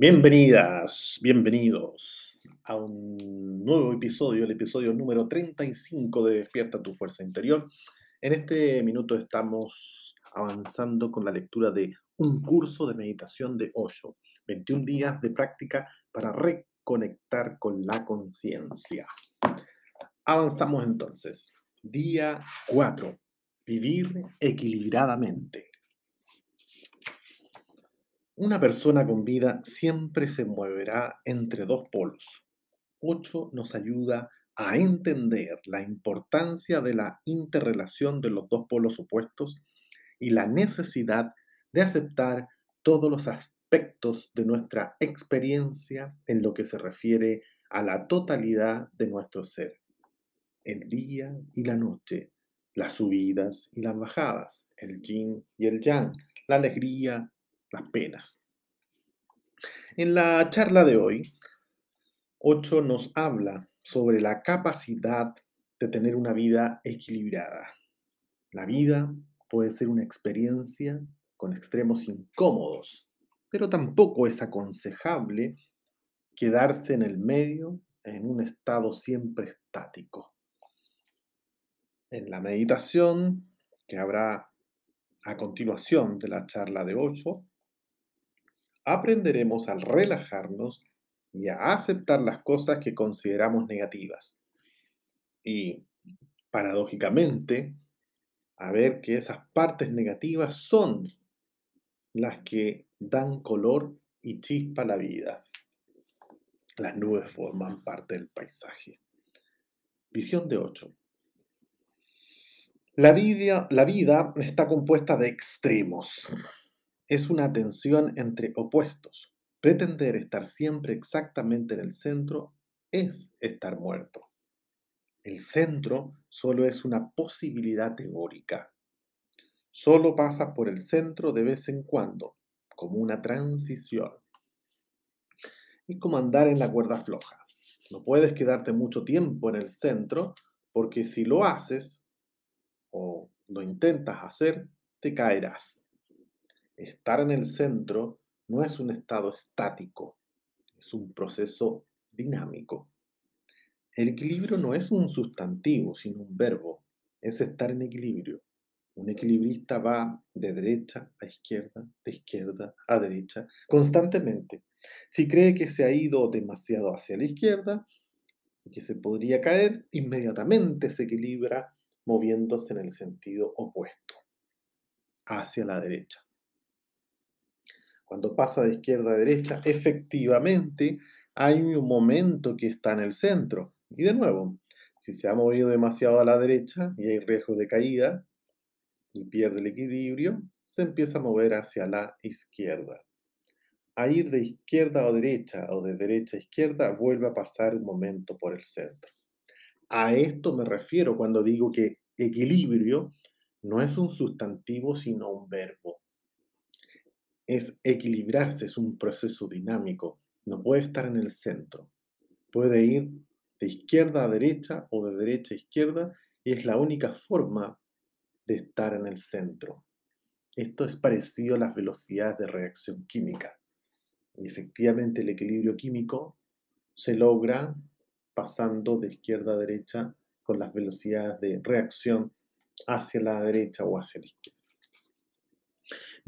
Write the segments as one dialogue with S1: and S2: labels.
S1: Bienvenidas, bienvenidos a un nuevo episodio, el episodio número 35 de Despierta tu Fuerza Interior. En este minuto estamos avanzando con la lectura de un curso de meditación de Osho, 21 días de práctica para reconectar con la conciencia. Avanzamos entonces. Día 4. Vivir equilibradamente. Una persona con vida siempre se moverá entre dos polos. 8 nos ayuda a entender la importancia de la interrelación de los dos polos opuestos y la necesidad de aceptar todos los aspectos de nuestra experiencia en lo que se refiere a la totalidad de nuestro ser. El día y la noche, las subidas y las bajadas, el yin y el yang, la alegría las penas. En la charla de hoy, 8 nos habla sobre la capacidad de tener una vida equilibrada. La vida puede ser una experiencia con extremos incómodos, pero tampoco es aconsejable quedarse en el medio en un estado siempre estático. En la meditación que habrá a continuación de la charla de 8, aprenderemos a relajarnos y a aceptar las cosas que consideramos negativas. Y, paradójicamente, a ver que esas partes negativas son las que dan color y chispa a la vida. Las nubes forman parte del paisaje. Visión de 8. La vida, la vida está compuesta de extremos es una tensión entre opuestos. Pretender estar siempre exactamente en el centro es estar muerto. El centro solo es una posibilidad teórica. Solo pasas por el centro de vez en cuando, como una transición. Es como andar en la cuerda floja. No puedes quedarte mucho tiempo en el centro porque si lo haces o lo intentas hacer, te caerás. Estar en el centro no es un estado estático, es un proceso dinámico. El equilibrio no es un sustantivo, sino un verbo, es estar en equilibrio. Un equilibrista va de derecha a izquierda, de izquierda a derecha, constantemente. Si cree que se ha ido demasiado hacia la izquierda y que se podría caer, inmediatamente se equilibra moviéndose en el sentido opuesto, hacia la derecha. Cuando pasa de izquierda a derecha, efectivamente hay un momento que está en el centro. Y de nuevo, si se ha movido demasiado a la derecha y hay riesgo de caída y pierde el equilibrio, se empieza a mover hacia la izquierda. A ir de izquierda a derecha o de derecha a izquierda vuelve a pasar un momento por el centro. A esto me refiero cuando digo que equilibrio no es un sustantivo sino un verbo es equilibrarse, es un proceso dinámico. No puede estar en el centro. Puede ir de izquierda a derecha o de derecha a izquierda y es la única forma de estar en el centro. Esto es parecido a las velocidades de reacción química. Y efectivamente el equilibrio químico se logra pasando de izquierda a derecha con las velocidades de reacción hacia la derecha o hacia la izquierda.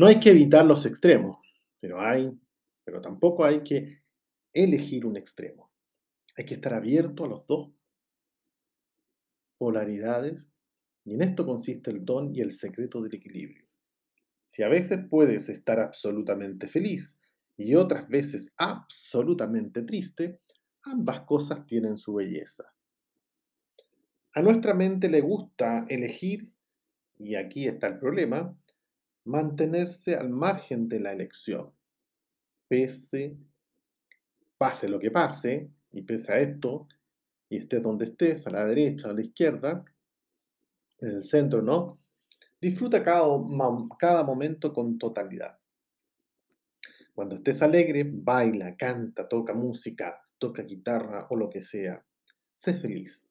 S1: No hay que evitar los extremos, pero hay, pero tampoco hay que elegir un extremo. Hay que estar abierto a los dos polaridades y en esto consiste el don y el secreto del equilibrio. Si a veces puedes estar absolutamente feliz y otras veces absolutamente triste, ambas cosas tienen su belleza. A nuestra mente le gusta elegir, y aquí está el problema, mantenerse al margen de la elección. Pese, pase lo que pase, y pese a esto, y estés donde estés, a la derecha a la izquierda, en el centro, ¿no? Disfruta cada, cada momento con totalidad. Cuando estés alegre, baila, canta, toca música, toca guitarra o lo que sea. Sé feliz.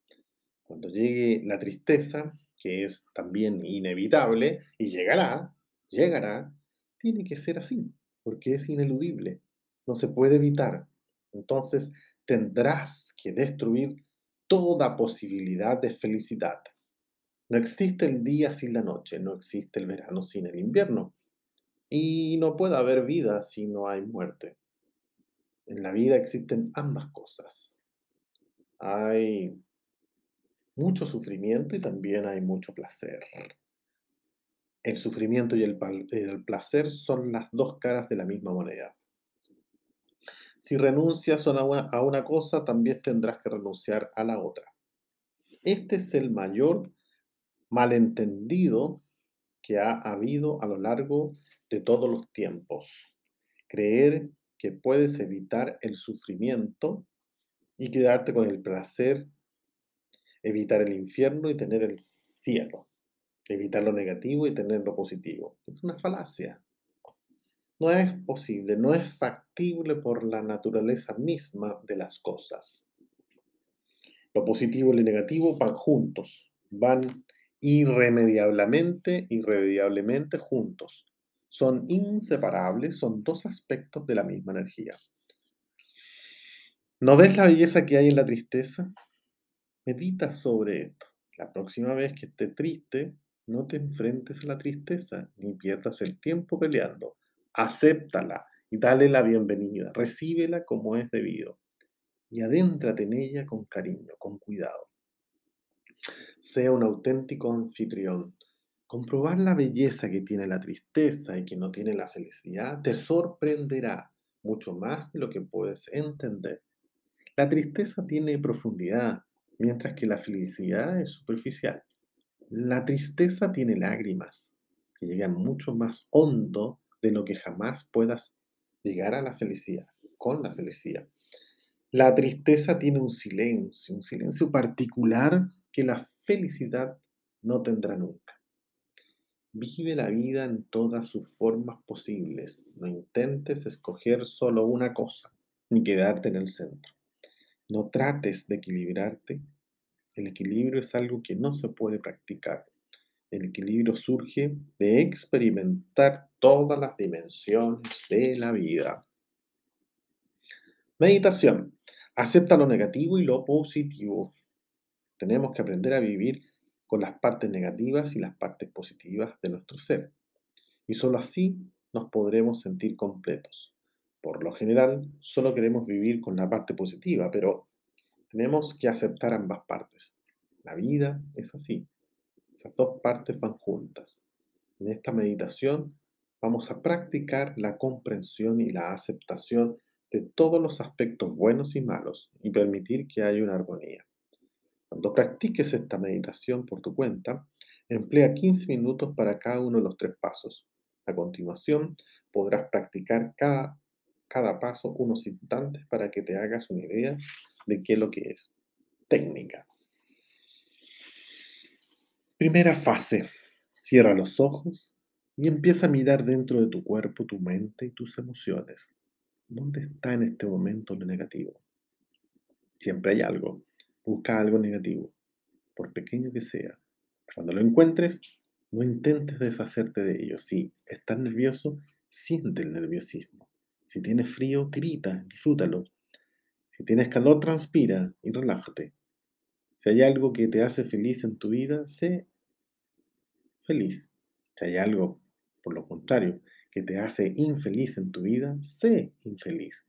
S1: Cuando llegue la tristeza, que es también inevitable y llegará, llegará, tiene que ser así, porque es ineludible. no se puede evitar. Entonces tendrás que destruir toda posibilidad de felicidad. No existe el día sin la noche, no existe el verano sin el invierno. Y no puede haber vida si no hay muerte. En la vida existen ambas cosas. Hay mucho sufrimiento y también hay mucho placer. El sufrimiento y el, placer son las dos caras de la misma moneda. Si renuncias a una, a una cosa, también tendrás que renunciar a la otra. Este es el mayor malentendido que ha habido a lo largo de todos los tiempos. Creer que puedes evitar el sufrimiento y quedarte con el placer, evitar el infierno y tener el cielo, evitar lo negativo y tener lo positivo. Es una falacia. No es posible, no es factible por la naturaleza misma de las cosas. Lo positivo y lo negativo van juntos, van irremediablemente, irremediablemente juntos. Son inseparables, son dos aspectos de la misma energía. ¿No ves la belleza que hay en la tristeza? Medita sobre esto. La próxima vez que estés triste, no te enfrentes a la tristeza ni pierdas el tiempo peleando. Acéptala y dale la bienvenida. Recíbela como es debido. Y adéntrate en ella con cariño, con cuidado. Sea un auténtico anfitrión. Comprobar la belleza que tiene la tristeza y que no tiene la felicidad te sorprenderá mucho más de lo que puedes entender. La tristeza tiene profundidad, mientras que la felicidad es superficial. La tristeza tiene lágrimas, que llegan mucho más hondo de lo que jamás puedas llegar a la felicidad, con la felicidad. La tristeza tiene un silencio, un silencio particular que la felicidad no tendrá nunca. Vive la vida en todas sus formas posibles. No intentes escoger solo una cosa, ni quedarte en el centro. No trates de equilibrarte. El equilibrio es algo que no se puede practicar. El equilibrio surge de experimentar todas las dimensiones de la vida. Meditación. Acepta lo negativo y lo positivo. Tenemos que aprender a vivir con las partes negativas y las partes positivas de nuestro ser. Y solo así nos podremos sentir completos. Por lo general, solo queremos vivir con la parte positiva, pero tenemos que aceptar ambas partes. La vida es así. Esas dos partes van juntas. En esta meditación vamos a practicar la comprensión y la aceptación de todos los aspectos buenos y malos y permitir que haya una armonía. Cuando practiques esta meditación por tu cuenta, emplea 15 minutos para cada uno de los tres pasos. A continuación, podrás practicar cada, cada paso unos instantes para que te hagas una idea de qué es lo que es. Técnica. Primera fase. Cierra los ojos y empieza a mirar dentro de tu cuerpo, tu mente y tus emociones. ¿Dónde está en este momento lo negativo? Siempre hay algo. Busca algo negativo, por pequeño que sea. Cuando lo encuentres, no intentes deshacerte de ello. Si estás nervioso, siente el nerviosismo. Si tienes frío, grita, disfrútalo. Si tienes calor, transpira y relájate. Si hay algo que te hace feliz en tu vida, sé feliz. Si hay algo, por lo contrario, que te hace infeliz en tu vida, sé infeliz.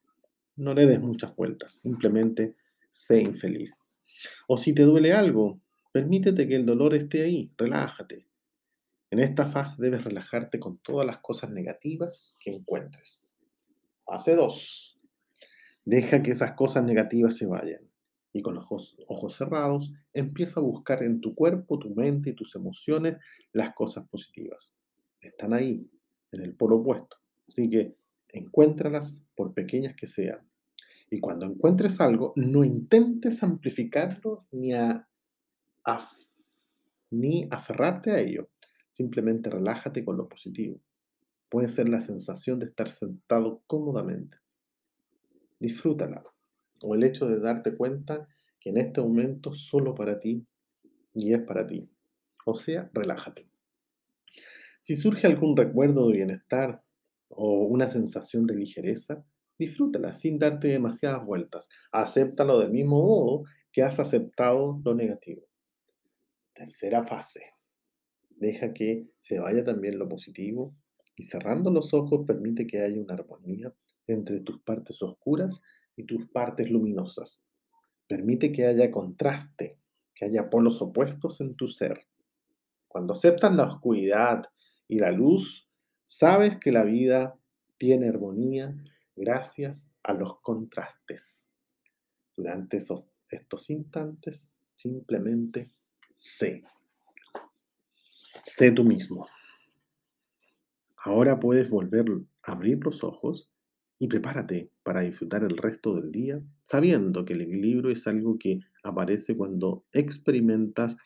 S1: No le des muchas vueltas, simplemente sé infeliz. O si te duele algo, permítete que el dolor esté ahí, relájate. En esta fase debes relajarte con todas las cosas negativas que encuentres. Fase 2. Deja que esas cosas negativas se vayan. Y con los ojos, cerrados, empieza a buscar en tu cuerpo, tu mente y tus emociones las cosas positivas. Están ahí, en el polo opuesto. Así que encuéntralas por pequeñas que sean. Y cuando encuentres algo, no intentes amplificarlo ni, a, ni aferrarte a ello. Simplemente relájate con lo positivo. Puede ser la sensación de estar sentado cómodamente. Disfrútala. O el hecho de darte cuenta que en este momento solo para ti y es para ti. O sea, relájate. Si surge algún recuerdo de bienestar o una sensación de ligereza, disfrútala sin darte demasiadas vueltas. Acéptalo del mismo modo que has aceptado lo negativo. Tercera fase. Deja que se vaya también lo positivo y cerrando los ojos permite que haya una armonía entre tus partes oscuras y tus partes luminosas. Permite que haya contraste, que haya polos opuestos en tu ser. Cuando aceptas la oscuridad y la luz, sabes que la vida tiene armonía gracias a los contrastes. Durante estos instantes, simplemente sé. Sé tú mismo. Ahora puedes volver a abrir los ojos y prepárate para disfrutar el resto del día sabiendo que el equilibrio es algo que aparece cuando experimentas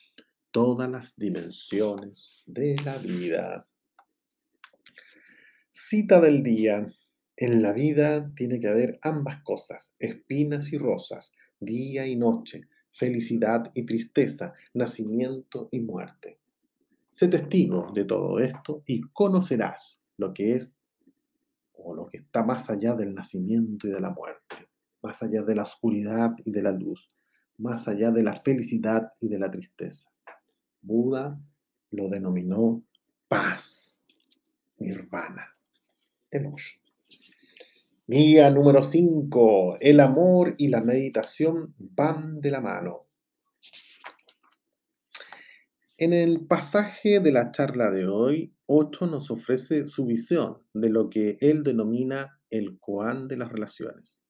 S1: todas las dimensiones de la vida. Cita del día. En la vida tiene que haber ambas cosas, espinas y rosas, día y noche, felicidad y tristeza, nacimiento y muerte. Sé testigo de todo esto y conocerás lo que es o lo que está más allá del nacimiento y de la muerte, más allá de la oscuridad y de la luz, más allá de la felicidad y de la tristeza. Buda lo denominó paz, nirvana, el Mía número 5. El amor y la meditación van de la mano. En el pasaje de la charla de hoy, Ocho nos ofrece su visión de lo que él denomina el koan de las relaciones.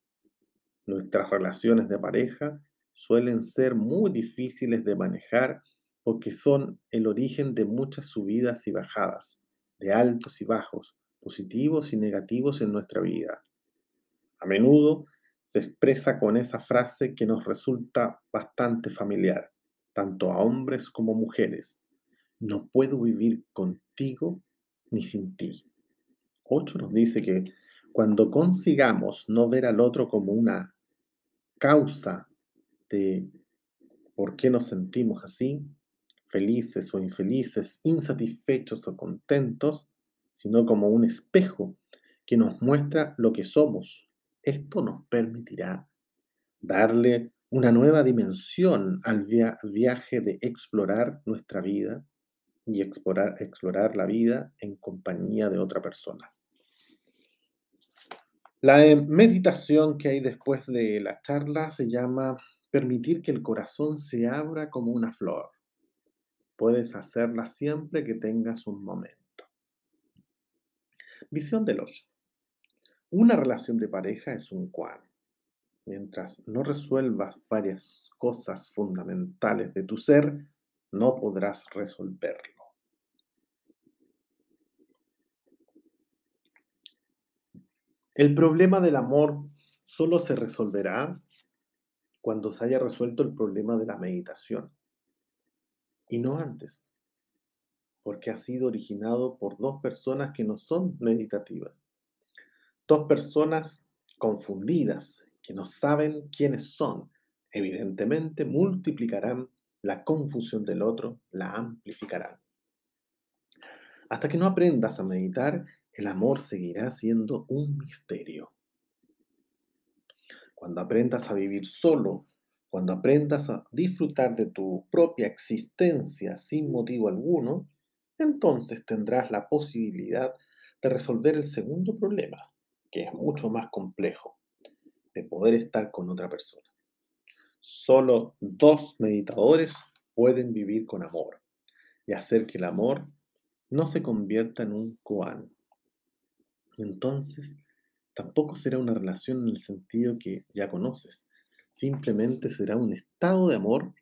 S1: Nuestras relaciones de pareja suelen ser muy difíciles de manejar porque son el origen de muchas subidas y bajadas, de altos y bajos, positivos y negativos en nuestra vida. A menudo se expresa con esa frase que nos resulta bastante familiar, tanto a hombres como mujeres. No puedo vivir contigo ni sin ti. Ocho nos dice que cuando consigamos no ver al otro como una causa de por qué nos sentimos así, felices o infelices, insatisfechos o contentos, sino como un espejo que nos muestra lo que somos. Esto nos permitirá darle una nueva dimensión al viaje de explorar nuestra vida y explorar, explorar la vida en compañía de otra persona. La eh, meditación que hay después de la charla se llama permitir que el corazón se abra como una flor. Puedes hacerla siempre que tengas un momento. Visión del 8. Una relación de pareja es un cuadro. Mientras no resuelvas varias cosas fundamentales de tu ser, no podrás resolverlo. El problema del amor solo se resolverá cuando se haya resuelto el problema de la meditación y no antes porque ha sido originado por dos personas que no son meditativas. Dos personas confundidas, que no saben quiénes son. Evidentemente multiplicarán la confusión del otro, la amplificarán. Hasta que no aprendas a meditar, el amor seguirá siendo un misterio. Cuando aprendas a vivir solo, cuando aprendas a disfrutar de tu propia existencia sin motivo alguno, entonces tendrás la posibilidad de resolver el segundo problema, que es mucho más complejo, de poder estar con otra persona. Solo dos meditadores pueden vivir con amor y hacer que el amor no se convierta en un koan. Entonces, tampoco será una relación en el sentido que ya conoces. Simplemente será un estado de amor,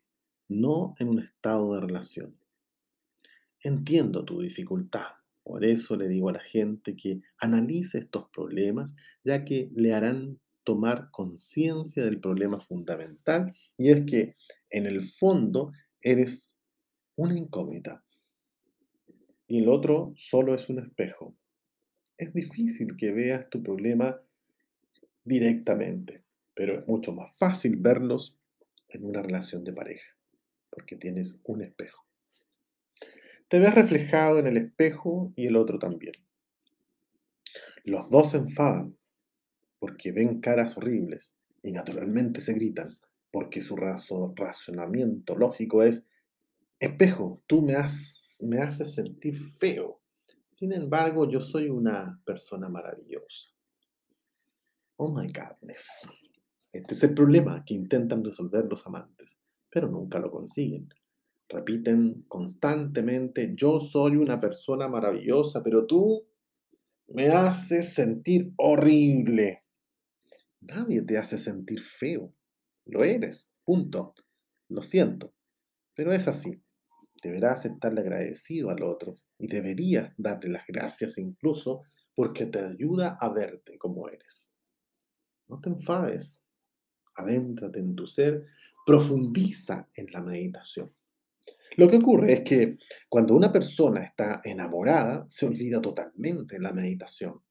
S1: no en un estado de relación. Entiendo tu dificultad. Por eso le digo a la gente que analice estos problemas, ya que le harán tomar conciencia del problema fundamental, y es que en el fondo eres una incógnita y el otro solo es un espejo. Es difícil que veas tu problema directamente, pero es mucho más fácil verlos en una relación de pareja, porque tienes un espejo. Te ves reflejado en el espejo y el otro también. Los dos se enfadan porque ven caras horribles y naturalmente se gritan, porque su razonamiento lógico es, espejo, tú me, me haces sentir feo. Sin embargo, yo soy una persona maravillosa. Oh my godness. Este es el problema que intentan resolver los amantes, pero nunca lo consiguen. Repiten constantemente, yo soy una persona maravillosa, pero tú me haces sentir horrible. Nadie te hace sentir feo. Lo eres. Punto. Lo siento. Pero es así. Deberás estarle agradecido al otro y deberías darle las gracias incluso porque te ayuda a verte como eres. No te enfades. Adéntrate en tu ser. Profundiza en la meditación. Lo que ocurre es que cuando una persona está enamorada, se olvida totalmente en la meditación.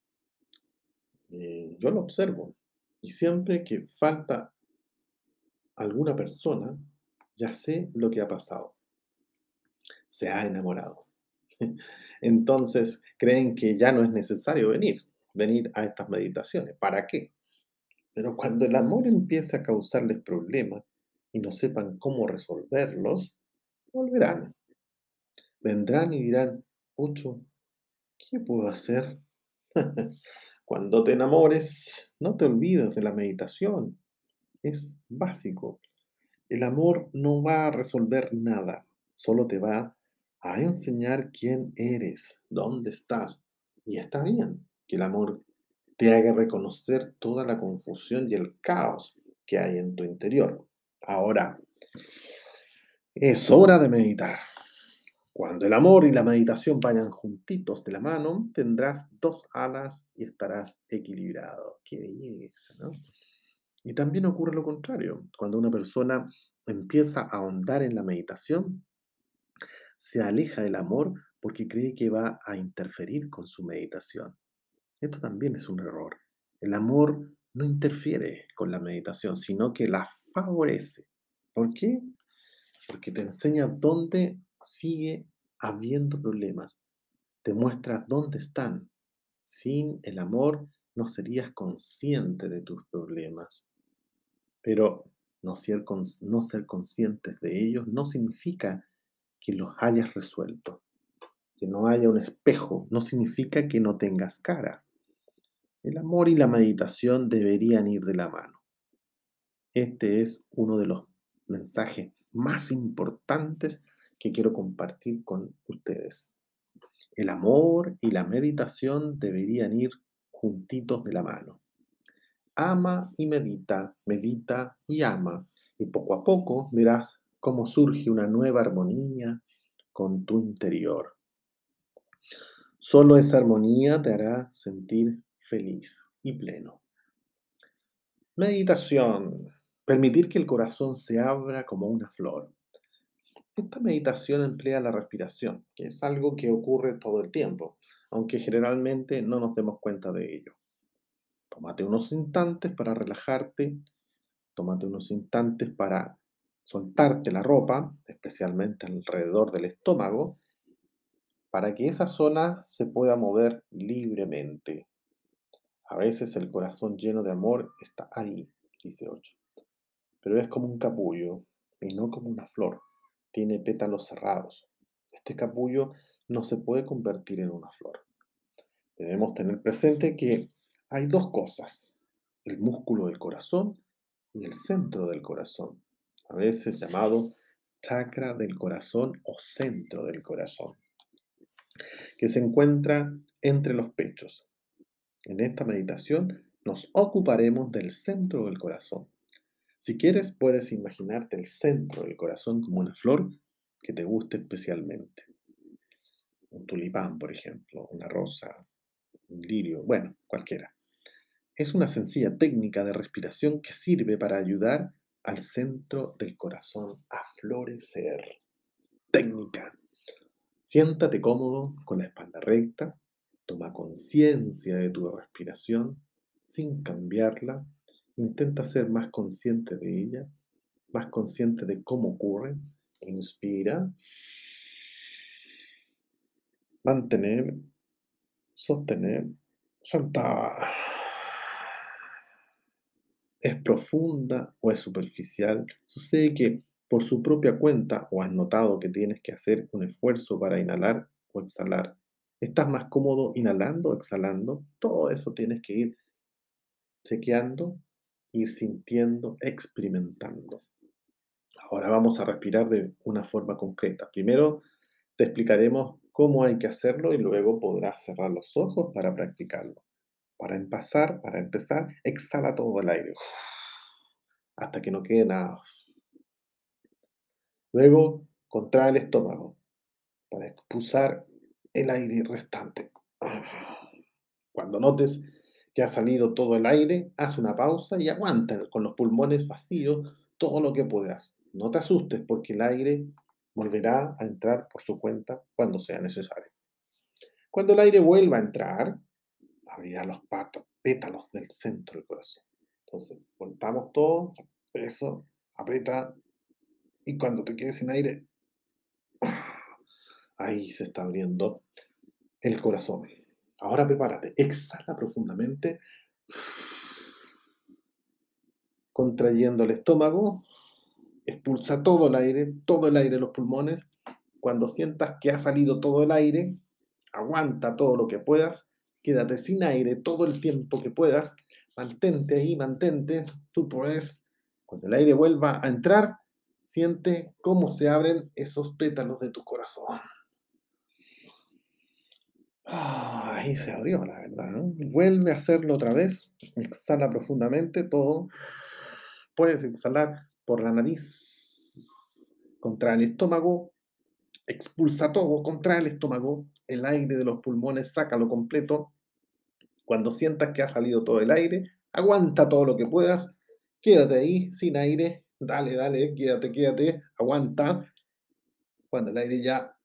S1: Eh, yo lo observo. Y siempre que falta alguna persona, ya sé lo que ha pasado. Se ha enamorado. Entonces creen que ya no es necesario venir, venir a estas meditaciones. ¿Para qué? Pero cuando el amor empieza a causarles problemas y no sepan cómo resolverlos, volverán. Vendrán y dirán, Ocho, ¿qué puedo hacer? Cuando te enamores, no te olvides de la meditación. Es básico. El amor no va a resolver nada, solo te va a enseñar quién eres, dónde estás. Y está bien que el amor te haga reconocer toda la confusión y el caos que hay en tu interior. Ahora, es hora de meditar. Cuando el amor y la meditación vayan juntitos de la mano, tendrás dos alas y estarás equilibrado. Qué belleza, ¿no? Y también ocurre lo contrario. Cuando una persona empieza a ahondar en la meditación, se aleja del amor porque cree que va a interferir con su meditación. Esto también es un error. El amor no interfiere con la meditación, sino que la favorece. ¿Por qué? porque te enseña dónde sigue habiendo problemas, te muestra dónde están. Sin el amor no serías consciente de tus problemas, pero no ser, no ser conscientes de ellos no significa que los hayas resuelto. Que no haya un espejo no significa que no tengas cara. El amor y la meditación deberían ir de la mano. Este es uno de los mensajes más importantes que quiero compartir con ustedes. El amor y la meditación deberían ir juntitos de la mano. Ama y medita, medita y ama, y poco a poco verás cómo surge una nueva armonía con tu interior. Solo esa armonía te hará sentir feliz y pleno. Meditación. Permitir que el corazón se abra como una flor. Esta meditación emplea la respiración, que es algo que ocurre todo el tiempo, aunque generalmente no nos demos cuenta de ello. Tómate unos instantes para relajarte, tómate unos instantes para soltarte la ropa, especialmente alrededor del estómago, para que esa zona se pueda mover libremente. A veces el corazón lleno de amor está ahí, dice 8 pero es como un capullo y no como una flor. Tiene pétalos cerrados. Este capullo no se puede convertir en una flor. Debemos tener presente que hay dos cosas, el músculo del corazón y el centro del corazón, a veces llamado chakra del corazón o centro del corazón, que se encuentra entre los pechos. En esta meditación nos ocuparemos del centro del corazón, si quieres, puedes imaginarte el centro del corazón como una flor que te guste especialmente. Un tulipán, por ejemplo, una rosa, un lirio, bueno, cualquiera. Es una sencilla técnica de respiración que sirve para ayudar al centro del corazón a florecer. Técnica. Siéntate cómodo con la espalda recta, toma conciencia de tu respiración sin cambiarla Intenta ser más consciente de ella, más consciente de cómo ocurre. Inspira. Mantener. Sostener. Soltar. ¿Es profunda o es superficial? Sucede que por su propia cuenta o has notado que tienes que hacer un esfuerzo para inhalar o exhalar. ¿Estás más cómodo inhalando o exhalando? Todo eso tienes que ir chequeando, ir sintiendo, experimentando. Ahora vamos a respirar de una forma concreta. Primero te explicaremos cómo hay que hacerlo y luego podrás cerrar los ojos para practicarlo. Para empezar, para empezar, exhala todo el aire hasta que no quede nada. Luego, contrae el estómago para expulsar el aire restante. Cuando notes que ha salido todo el aire, haz una pausa y aguanta con los pulmones vacíos todo lo que puedas. No te asustes porque el aire volverá a entrar por su cuenta cuando sea necesario. Cuando el aire vuelva a entrar, abrirá los patos, pétalos del centro del corazón. Entonces, contamos todo, eso, aprieta, y cuando te quedes sin aire, ahí se está abriendo el corazón. Ahora prepárate, exhala profundamente, contrayendo el estómago, expulsa todo el aire, todo el aire de los pulmones. Cuando sientas que ha salido todo el aire, aguanta todo lo que puedas quédate sin aire todo el tiempo que puedas, mantente ahí, mantente, tú puedes, cuando el aire vuelva a entrar, siente cómo se abren esos pétalos de tu corazón. Ah, ahí se abrió, la verdad. Vuelve a hacerlo otra vez. Exhala profundamente todo. Puedes exhalar por la nariz contra el estómago. Expulsa todo contra el estómago. El aire de los pulmones, sácalo completo. Cuando sientas que ha salido todo el aire, aguanta todo lo que puedas, quédate ahí sin aire, dale, dale, quédate, quédate, aguanta. Cuando el aire ya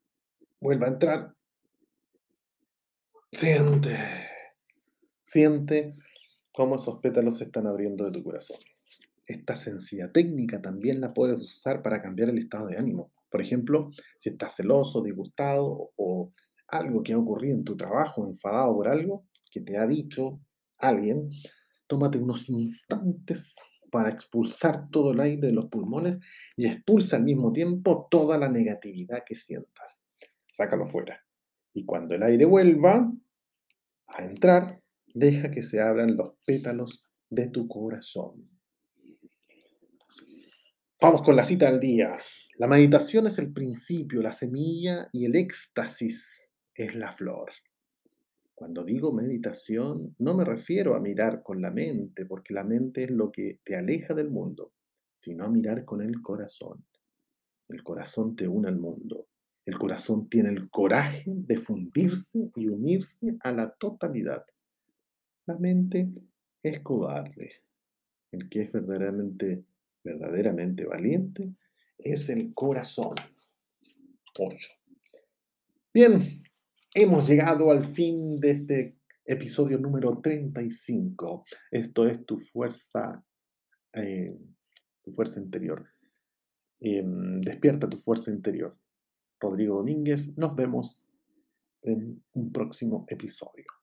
S1: vuelva a entrar, siente, siente cómo esos pétalos se están abriendo de tu corazón. Esta sencilla técnica también la puedes usar para cambiar el estado de ánimo. Por ejemplo, si estás celoso, disgustado o algo que ha ocurrido en tu trabajo, enfadado por algo, que te ha dicho alguien, tómate unos instantes para expulsar todo el aire de los pulmones y expulsa al mismo tiempo toda la negatividad que sientas. Sácalo fuera. Y cuando el aire vuelva a entrar, deja que se abran los pétalos de tu corazón. Vamos con la cita del día. La meditación es el principio, la semilla y el éxtasis es la flor. Cuando digo meditación, no me refiero a mirar con la mente, porque la mente es lo que te aleja del mundo, sino a mirar con el corazón. El corazón te une al mundo. El corazón tiene el coraje de fundirse y unirse a la totalidad. La mente es cobarde. El que es verdaderamente, verdaderamente valiente es el corazón. 8. Bien, Hemos llegado al fin de este episodio número 35. Esto es tu fuerza, eh, tu fuerza interior. Em, despierta tu fuerza interior. Rodrigo Domínguez, nos vemos en un próximo episodio.